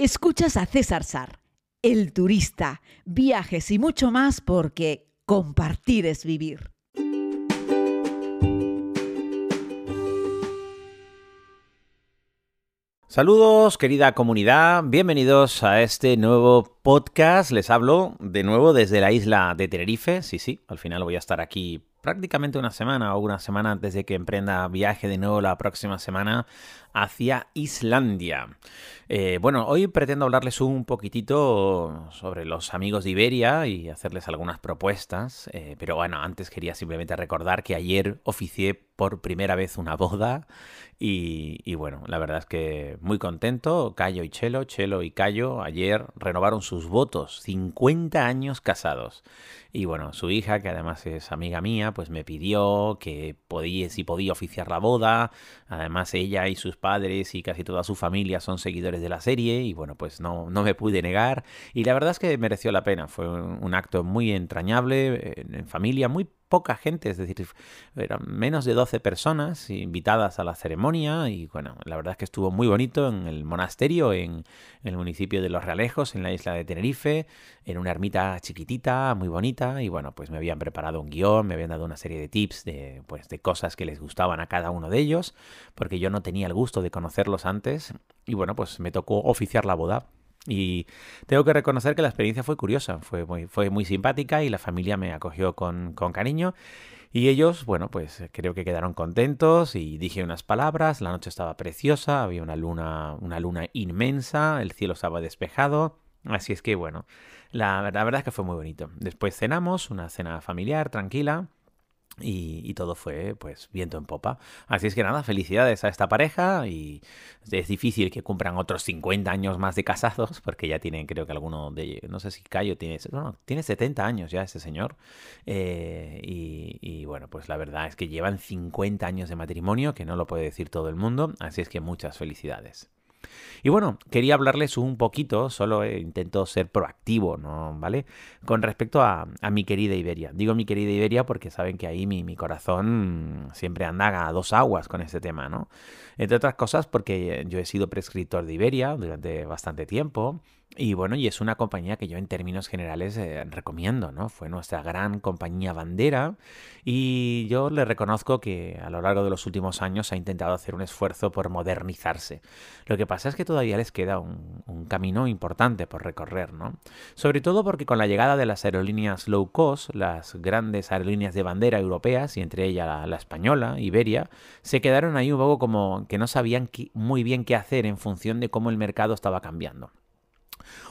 Escuchas a César Sar, el turista, viajes y mucho más porque compartir es vivir. Saludos querida comunidad, bienvenidos a este nuevo podcast. Les hablo de nuevo desde la isla de Tenerife. Sí, sí, al final voy a estar aquí prácticamente una semana o una semana antes de que emprenda viaje de nuevo la próxima semana hacia Islandia. Eh, bueno, hoy pretendo hablarles un poquitito sobre los amigos de Iberia y hacerles algunas propuestas, eh, pero bueno, antes quería simplemente recordar que ayer oficié por primera vez una boda y, bueno, la verdad es que muy contento, Cayo y Chelo, Chelo y Cayo ayer renovaron sus votos, 50 años casados. Y bueno, su hija, que además es amiga mía, pues me pidió que podía, si podía oficiar la boda. Además, ella y sus padres y casi toda su familia son seguidores de la serie. Y bueno, pues no, no me pude negar. Y la verdad es que mereció la pena. Fue un, acto muy entrañable, en, en familia, muy poca gente, es decir, eran menos de 12 personas invitadas a la ceremonia y bueno, la verdad es que estuvo muy bonito en el monasterio, en, el municipio de Los Realejos, en la isla de Tenerife, en una ermita chiquitita, muy bonita y bueno, pues me habían preparado un guion, me habían dado una serie de tips de, pues, de cosas que les gustaban a cada uno de ellos, porque yo no tenía el gusto de conocerlos antes y bueno, pues me tocó oficiar la boda y tengo que reconocer que la experiencia fue curiosa, fue muy, fue muy simpática y la familia me acogió con, con cariño. Y ellos, bueno, pues creo que quedaron contentos y dije unas palabras, la noche estaba preciosa, había una luna, una luna inmensa, el cielo estaba despejado, así es que bueno, la, la verdad es que fue muy bonito. Después cenamos, una cena familiar, tranquila, y, todo fue pues viento en popa. Así es que nada, felicidades a esta pareja y es difícil que cumplan otros 50 años más de casados porque ya tienen creo que alguno de no sé si Cayo tiene, no, tiene 70 años ya ese señor eh, y, y, bueno pues la verdad es que llevan 50 años de matrimonio que no lo puede decir todo el mundo así es que muchas felicidades. Y bueno, quería hablarles un poquito, solo eh, intento ser proactivo, ¿no? ¿Vale? Con respecto a, mi querida Iberia. Digo mi querida Iberia porque saben que ahí mi, mi corazón siempre anda a dos aguas con este tema, ¿no? Entre otras cosas porque yo he sido prescriptor de Iberia durante bastante tiempo. Y bueno, y es una compañía que yo en términos generales eh, recomiendo, ¿no? Fue nuestra gran compañía bandera y yo le reconozco que a lo largo de los últimos años ha intentado hacer un esfuerzo por modernizarse. Lo que pasa es que todavía les queda un, camino importante por recorrer, ¿no? Sobre todo porque con la llegada de las aerolíneas low cost, las grandes aerolíneas de bandera europeas y entre ellas la, la española, Iberia, se quedaron ahí un poco como que no sabían muy bien qué hacer en función de cómo el mercado estaba cambiando.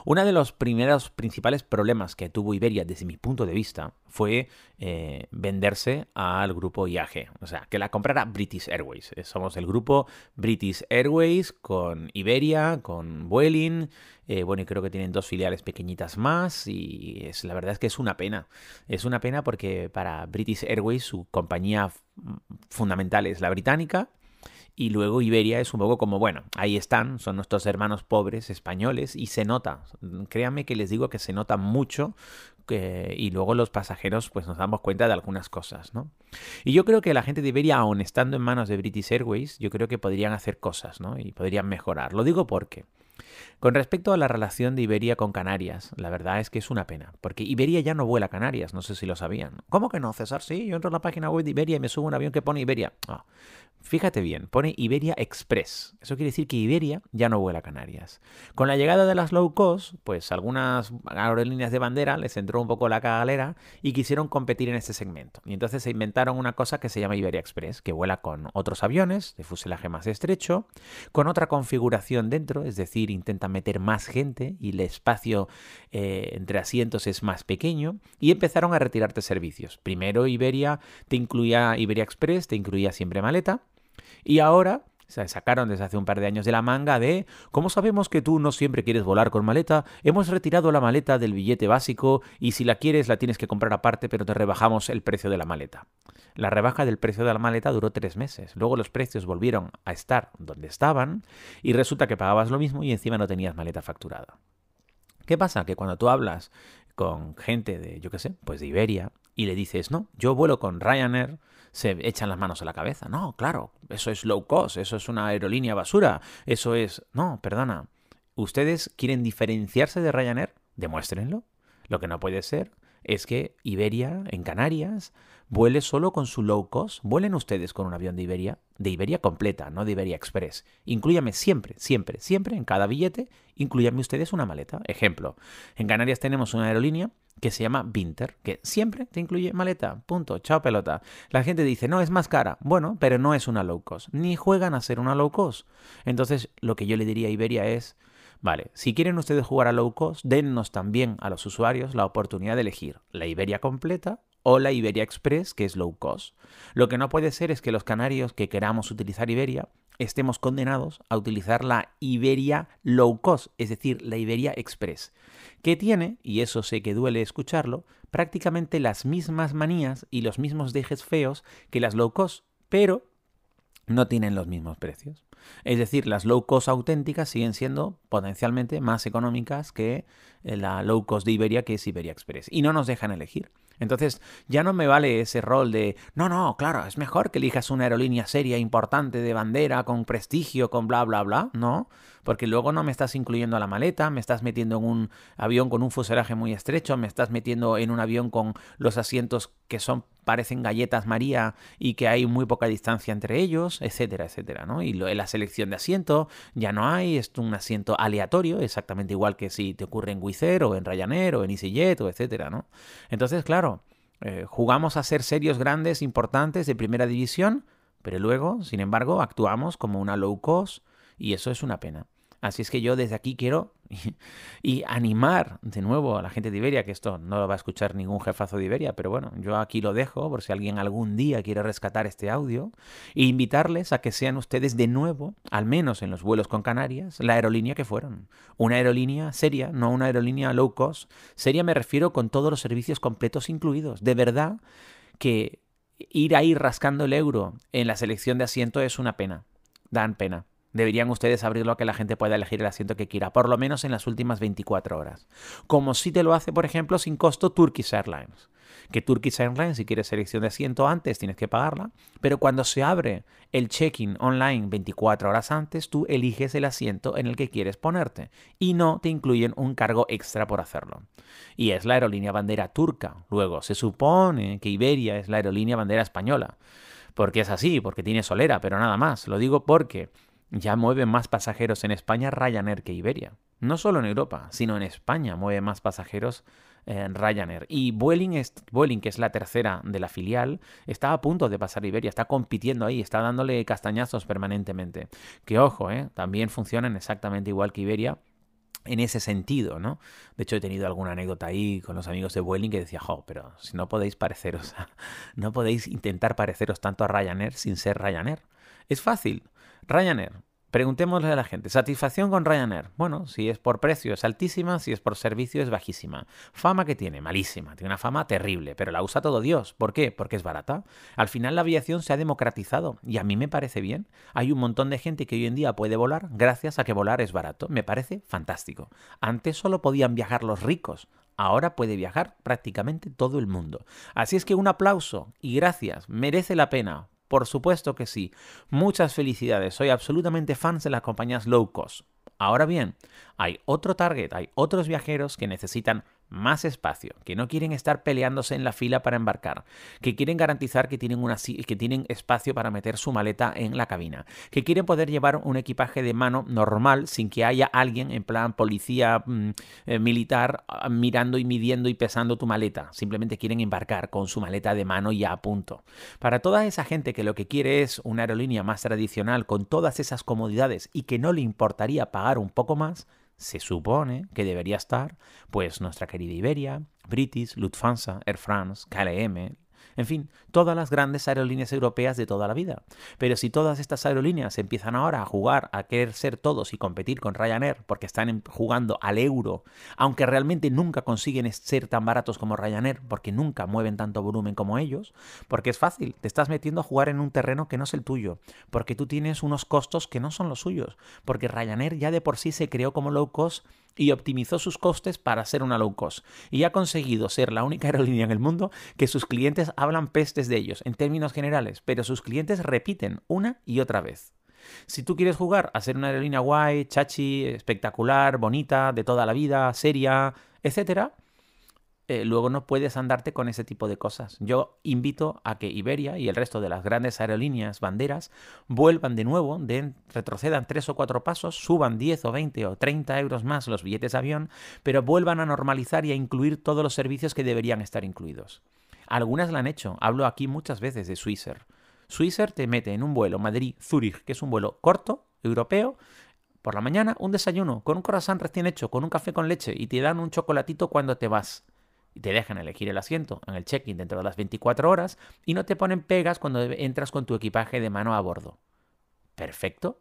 Uno de los primeros principales problemas que tuvo Iberia desde mi punto de vista fue eh, venderse al grupo IAG, o sea, que la comprara British Airways. Eh, somos el grupo British Airways con Iberia, con Vueling, eh, bueno, y creo que tienen dos filiales pequeñitas más y es, la verdad es que es una pena. Es una pena porque para British Airways su compañía fundamental es la británica y luego Iberia es un poco como, bueno, ahí están, son nuestros hermanos pobres españoles y se nota, créanme que les digo que se nota mucho y luego los pasajeros pues nos damos cuenta de algunas cosas, ¿no? Y yo creo que la gente de Iberia, aun estando en manos de British Airways, yo creo que podrían hacer cosas, ¿no? Y podrían mejorar. Lo digo porque... Con respecto a la relación de Iberia con Canarias, la verdad es que es una pena, porque Iberia ya no vuela a Canarias, no sé si lo sabían. ¿Cómo que no, César? Sí, yo entro a la página web de Iberia y me subo un avión que pone Iberia. Ah, Fíjate bien, pone Iberia Express. Eso quiere decir que Iberia ya no vuela a Canarias. Con la llegada de las low cost, pues algunas aerolíneas de bandera les entró un poco la cagalera y quisieron competir en este segmento. Y entonces se inventaron una cosa que se llama Iberia Express, que vuela con otros aviones de fuselaje más estrecho, con otra configuración dentro, es decir, intenta meter más gente y el espacio eh, entre asientos es más pequeño, y empezaron a retirarte servicios. Primero Iberia te incluía Iberia Express, te incluía siempre maleta, y ahora se sacaron desde hace un par de años de la manga de, como sabemos que tú no siempre quieres volar con maleta, hemos retirado la maleta del billete básico y si la quieres la tienes que comprar aparte, pero te rebajamos el precio de la maleta. La rebaja del precio de la maleta duró tres meses. Luego los precios volvieron a estar donde estaban y resulta que pagabas lo mismo y encima no tenías maleta facturada. ¿Qué pasa? Que cuando tú hablas con gente de, yo qué sé, pues de Iberia y le dices, no, yo vuelo con Ryanair, se echan las manos a la cabeza. No, claro, eso es low cost, eso es una aerolínea basura, eso es... No, perdona. ¿Ustedes quieren diferenciarse de Ryanair? Demuéstrenlo. Lo que no puede ser es que Iberia en Canarias vuele solo con su low cost. Vuelen ustedes con un avión de Iberia, de Iberia completa, no de Iberia Express. Incluyame siempre, siempre, siempre en cada billete, incluyame ustedes una maleta. Ejemplo, en Canarias tenemos una aerolínea que se llama Vinter, que siempre te incluye maleta. Punto. Chao pelota. La gente dice, no, es más cara. Bueno, pero no es una low cost. Ni juegan a ser una low cost. Entonces, lo que yo le diría a Iberia es, Vale, si quieren ustedes jugar a low cost, dennos también a los usuarios la oportunidad de elegir la Iberia completa o la Iberia Express, que es low cost. Lo que no puede ser es que los canarios que queramos utilizar Iberia estemos condenados a utilizar la Iberia low cost, es decir, la Iberia Express, que tiene, y eso sé que duele escucharlo, prácticamente las mismas manías y los mismos dejes feos que las low cost, pero no tienen los mismos precios. Es decir, las low cost auténticas siguen siendo potencialmente más económicas que eh, la low cost de Iberia, que es Iberia Express. Y no nos dejan elegir. Entonces, ya no me vale ese rol de, no, no, claro, es mejor que elijas una aerolínea seria, importante, de bandera, con prestigio, con bla, bla, bla. No, porque luego no me estás incluyendo a la maleta, me estás metiendo en un avión con un fuselaje muy estrecho, me estás metiendo en un avión con los asientos que son parecen galletas María y que hay muy poca distancia entre ellos, etcétera, etcétera, ¿no? Y la selección de asiento ya no hay, es un asiento aleatorio, exactamente igual que si te ocurre en Wizz o en Ryanair o en EasyJet o etcétera, ¿no? Entonces, claro, eh, jugamos a ser serios grandes, importantes, de primera división, pero luego, sin embargo, actuamos como una low cost y eso es una pena. Así es que yo desde aquí quiero y, animar de nuevo a la gente de Iberia, que esto no lo va a escuchar ningún jefazo de Iberia, pero bueno, yo aquí lo dejo por si alguien algún día quiere rescatar este audio, e invitarles a que sean ustedes de nuevo, al menos en los vuelos con Canarias, la aerolínea que fueron. Una aerolínea seria, no una aerolínea low cost. Seria me refiero con todos los servicios completos incluidos. De verdad que ir ahí rascando el euro en la selección de asiento es una pena. Dan pena deberían ustedes abrirlo a que la gente pueda elegir el asiento que quiera, por lo menos en las últimas 24 horas. Como si te lo hace, por ejemplo, sin costo Turkish Airlines. Que Turkish Airlines, si quieres selección de asiento antes, tienes que pagarla, pero cuando se abre el check-in online 24 horas antes, tú eliges el asiento en el que quieres ponerte y no te incluyen un cargo extra por hacerlo. Y es la aerolínea bandera turca. Luego, se supone que Iberia es la aerolínea bandera española porque es así, porque tiene solera, pero nada más. Lo digo porque ya mueve más pasajeros en España Ryanair que Iberia. No solo en Europa, sino en España mueve más pasajeros en Ryanair. Y Vueling, es, que es la tercera de la filial, está a punto de pasar Iberia, está compitiendo ahí, está dándole castañazos permanentemente. Que ojo, ¿eh? también funcionan exactamente igual que Iberia, en ese sentido, ¿no? De hecho, he tenido alguna anécdota ahí con los amigos de Vueling que decía, jo, pero si no podéis pareceros, no podéis intentar pareceros tanto a Ryanair sin ser Ryanair. Es fácil. Ryanair. Preguntémosle a la gente, ¿satisfacción con Ryanair? Bueno, si es por precio es altísima, si es por servicio es bajísima. Fama que tiene, malísima, tiene una fama terrible, pero la usa todo Dios. ¿Por qué? Porque es barata. Al final la aviación se ha democratizado y a mí me parece bien. Hay un montón de gente que hoy en día puede volar gracias a que volar es barato. Me parece fantástico. Antes solo podían viajar los ricos, ahora puede viajar prácticamente todo el mundo. Así es que un aplauso y gracias, merece la pena por supuesto que sí. Muchas felicidades. Soy absolutamente fan de las compañías low cost. Ahora bien, hay otro target, hay otros viajeros que necesitan más espacio, que no quieren estar peleándose en la fila para embarcar, que quieren garantizar que tienen, una, que tienen espacio para meter su maleta en la cabina, que quieren poder llevar un equipaje de mano normal sin que haya alguien en plan policía mm, eh, militar ah, mirando y midiendo y pesando tu maleta. Simplemente quieren embarcar con su maleta de mano ya a punto. Para toda esa gente que lo que quiere es una aerolínea más tradicional con todas esas comodidades y que no le importaría pagar un poco más, se supone que debería estar, pues nuestra querida Iberia, British, Lufthansa, Air France, KLM, en fin, todas las grandes aerolíneas europeas de toda la vida. Pero si todas estas aerolíneas empiezan ahora a jugar, a querer ser todos y competir con Ryanair, porque están jugando al euro, aunque realmente nunca consiguen ser tan baratos como Ryanair, porque nunca mueven tanto volumen como ellos, porque es fácil, te estás metiendo a jugar en un terreno que no es el tuyo, porque tú tienes unos costos que no son los suyos, porque Ryanair ya de por sí se creó como low cost y optimizó sus costes para ser una low cost. Y ha conseguido ser la única aerolínea en el mundo que sus clientes hablan pestes de ellos, en términos generales, pero sus clientes repiten una y otra vez. Si tú quieres jugar a ser una aerolínea guay, chachi, espectacular, bonita, de toda la vida, seria, etcétera, eh, luego no puedes andarte con ese tipo de cosas. Yo invito a que Iberia y el resto de las grandes aerolíneas banderas vuelvan de nuevo, retrocedan tres o cuatro pasos, suban 10 o 20 o 30 euros más los billetes de avión, pero vuelvan a normalizar y a incluir todos los servicios que deberían estar incluidos. Algunas la han hecho. Hablo aquí muchas veces de Swisser. Swisser te mete en un vuelo Madrid-Zurich, que es un vuelo corto, europeo, por la mañana un desayuno con un croissant recién hecho, con un café con leche y te dan un chocolatito cuando te vas te dejan elegir el asiento en el check-in dentro de las 24 horas y no te ponen pegas cuando entras con tu equipaje de mano a bordo. Perfecto.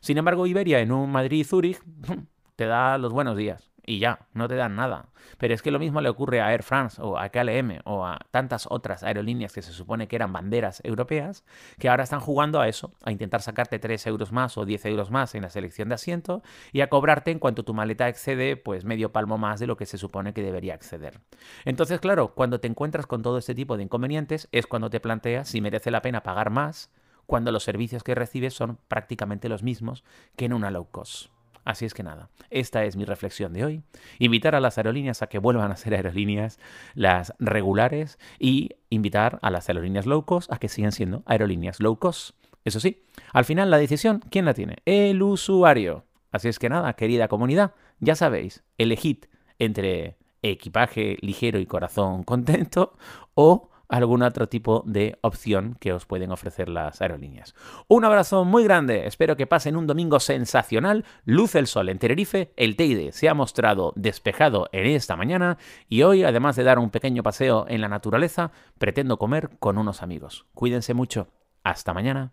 Sin embargo, Iberia en un Madrid-Zurich te da los buenos días y ya, no te dan nada. Pero es que lo mismo le ocurre a Air France o a KLM o a tantas otras aerolíneas que se supone que eran banderas europeas, que ahora están jugando a eso, a intentar sacarte 3 euros más o 10 euros más en la selección de asiento y a cobrarte en cuanto tu maleta excede pues medio palmo más de lo que se supone que debería exceder. Entonces, claro, cuando te encuentras con todo este tipo de inconvenientes es cuando te planteas si merece la pena pagar más cuando los servicios que recibes son prácticamente los mismos que en una low cost. Así es que nada, esta es mi reflexión de hoy. Invitar a las aerolíneas a que vuelvan a ser aerolíneas las regulares y invitar a las aerolíneas low cost a que sigan siendo aerolíneas low cost. Eso sí, al final la decisión, ¿quién la tiene? El usuario. Así es que nada, querida comunidad, ya sabéis, elegid entre equipaje ligero y corazón contento o algún otro tipo de opción que os pueden ofrecer las aerolíneas. Un abrazo muy grande, espero que pasen un domingo sensacional, luce el sol en Tenerife, el Teide se ha mostrado despejado en esta mañana y hoy, además de dar un pequeño paseo en la naturaleza, pretendo comer con unos amigos. Cuídense mucho, hasta mañana.